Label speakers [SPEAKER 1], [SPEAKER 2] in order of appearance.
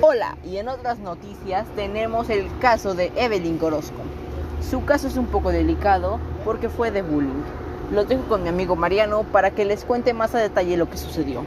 [SPEAKER 1] Hola, y en otras noticias tenemos el caso de Evelyn Orozco. Su caso es un poco delicado porque fue de bullying. Lo dejo con mi amigo Mariano para que les cuente más a detalle lo que sucedió.